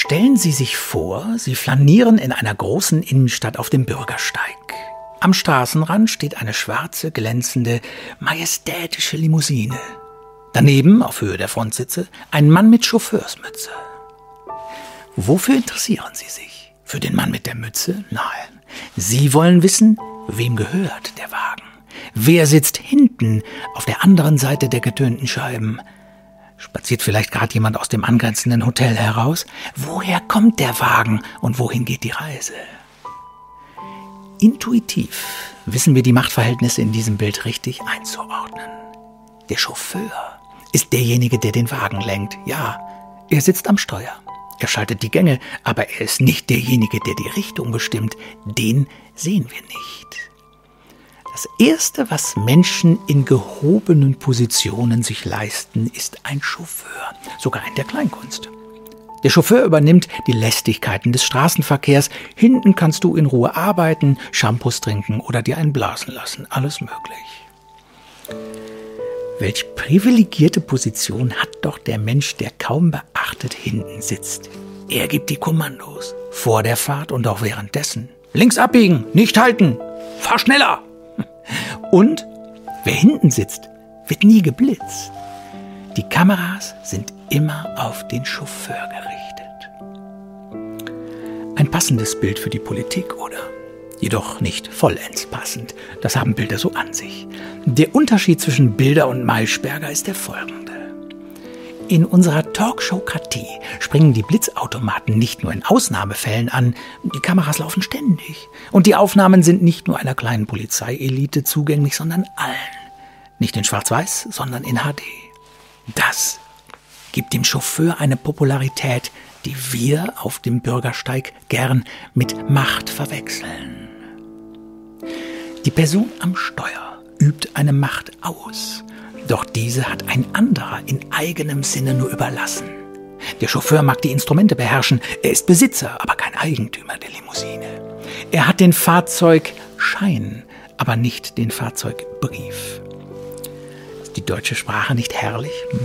Stellen Sie sich vor, Sie flanieren in einer großen Innenstadt auf dem Bürgersteig. Am Straßenrand steht eine schwarze, glänzende, majestätische Limousine. Daneben, auf Höhe der Frontsitze, ein Mann mit Chauffeursmütze. Wofür interessieren Sie sich? Für den Mann mit der Mütze? Nein. Sie wollen wissen, wem gehört der Wagen? Wer sitzt hinten auf der anderen Seite der getönten Scheiben? Spaziert vielleicht gerade jemand aus dem angrenzenden Hotel heraus? Woher kommt der Wagen und wohin geht die Reise? Intuitiv wissen wir die Machtverhältnisse in diesem Bild richtig einzuordnen. Der Chauffeur ist derjenige, der den Wagen lenkt. Ja, er sitzt am Steuer. Er schaltet die Gänge, aber er ist nicht derjenige, der die Richtung bestimmt. Den sehen wir nicht. Das Erste, was Menschen in gehobenen Positionen sich leisten, ist ein Chauffeur, sogar in der Kleinkunst. Der Chauffeur übernimmt die Lästigkeiten des Straßenverkehrs. Hinten kannst du in Ruhe arbeiten, Shampoos trinken oder dir einen blasen lassen. Alles möglich. Welch privilegierte Position hat doch der Mensch, der kaum beachtet hinten sitzt. Er gibt die Kommandos. Vor der Fahrt und auch währenddessen. Links abbiegen, nicht halten, fahr schneller. Und wer hinten sitzt, wird nie geblitzt. Die Kameras sind immer auf den Chauffeur gerichtet. Ein passendes Bild für die Politik, oder? Jedoch nicht vollends passend. Das haben Bilder so an sich. Der Unterschied zwischen Bilder und Maischberger ist der folgende. In unserer Talkshow-Kratie springen die Blitzautomaten nicht nur in Ausnahmefällen an, die Kameras laufen ständig. Und die Aufnahmen sind nicht nur einer kleinen Polizeielite zugänglich, sondern allen. Nicht in Schwarz-Weiß, sondern in HD. Das gibt dem Chauffeur eine Popularität, die wir auf dem Bürgersteig gern mit Macht verwechseln. Die Person am Steuer übt eine Macht aus doch diese hat ein anderer in eigenem Sinne nur überlassen. Der Chauffeur mag die Instrumente beherrschen, er ist Besitzer, aber kein Eigentümer der Limousine. Er hat den Fahrzeugschein, aber nicht den Fahrzeugbrief. Ist die deutsche Sprache nicht herrlich? Hm?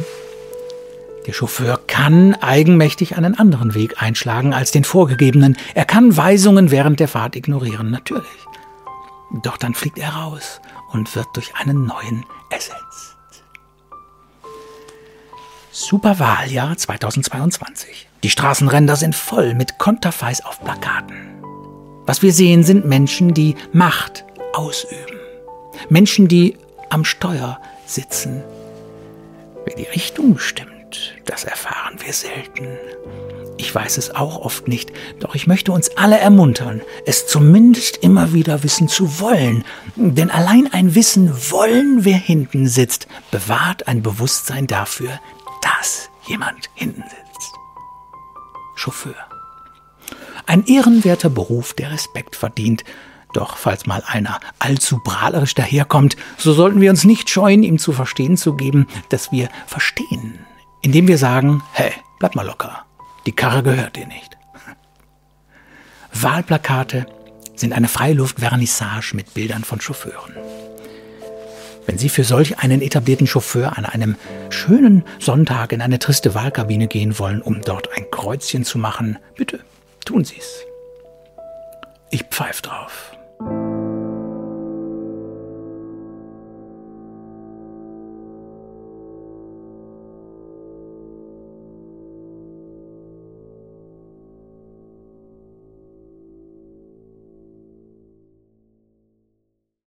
Der Chauffeur kann eigenmächtig einen anderen Weg einschlagen als den vorgegebenen. Er kann Weisungen während der Fahrt ignorieren, natürlich. Doch dann fliegt er raus und wird durch einen neuen ersetzt. Superwahljahr 2022. Die Straßenränder sind voll mit Konterfeis auf Plakaten. Was wir sehen, sind Menschen, die Macht ausüben. Menschen, die am Steuer sitzen. Wer die Richtung bestimmt, das erfahren wir selten. Ich weiß es auch oft nicht, doch ich möchte uns alle ermuntern, es zumindest immer wieder wissen zu wollen. Denn allein ein Wissen wollen, wer hinten sitzt, bewahrt ein Bewusstsein dafür, dass jemand hinten sitzt. Chauffeur. Ein ehrenwerter Beruf, der Respekt verdient. Doch falls mal einer allzu prahlerisch daherkommt, so sollten wir uns nicht scheuen, ihm zu verstehen zu geben, dass wir verstehen, indem wir sagen, hey, bleib mal locker, die Karre gehört dir nicht. Wahlplakate sind eine Freiluftvernissage mit Bildern von Chauffeuren. Wenn Sie für solch einen etablierten Chauffeur an einem schönen Sonntag in eine triste Wahlkabine gehen wollen, um dort ein Kreuzchen zu machen, bitte tun Sie's. Ich pfeif drauf.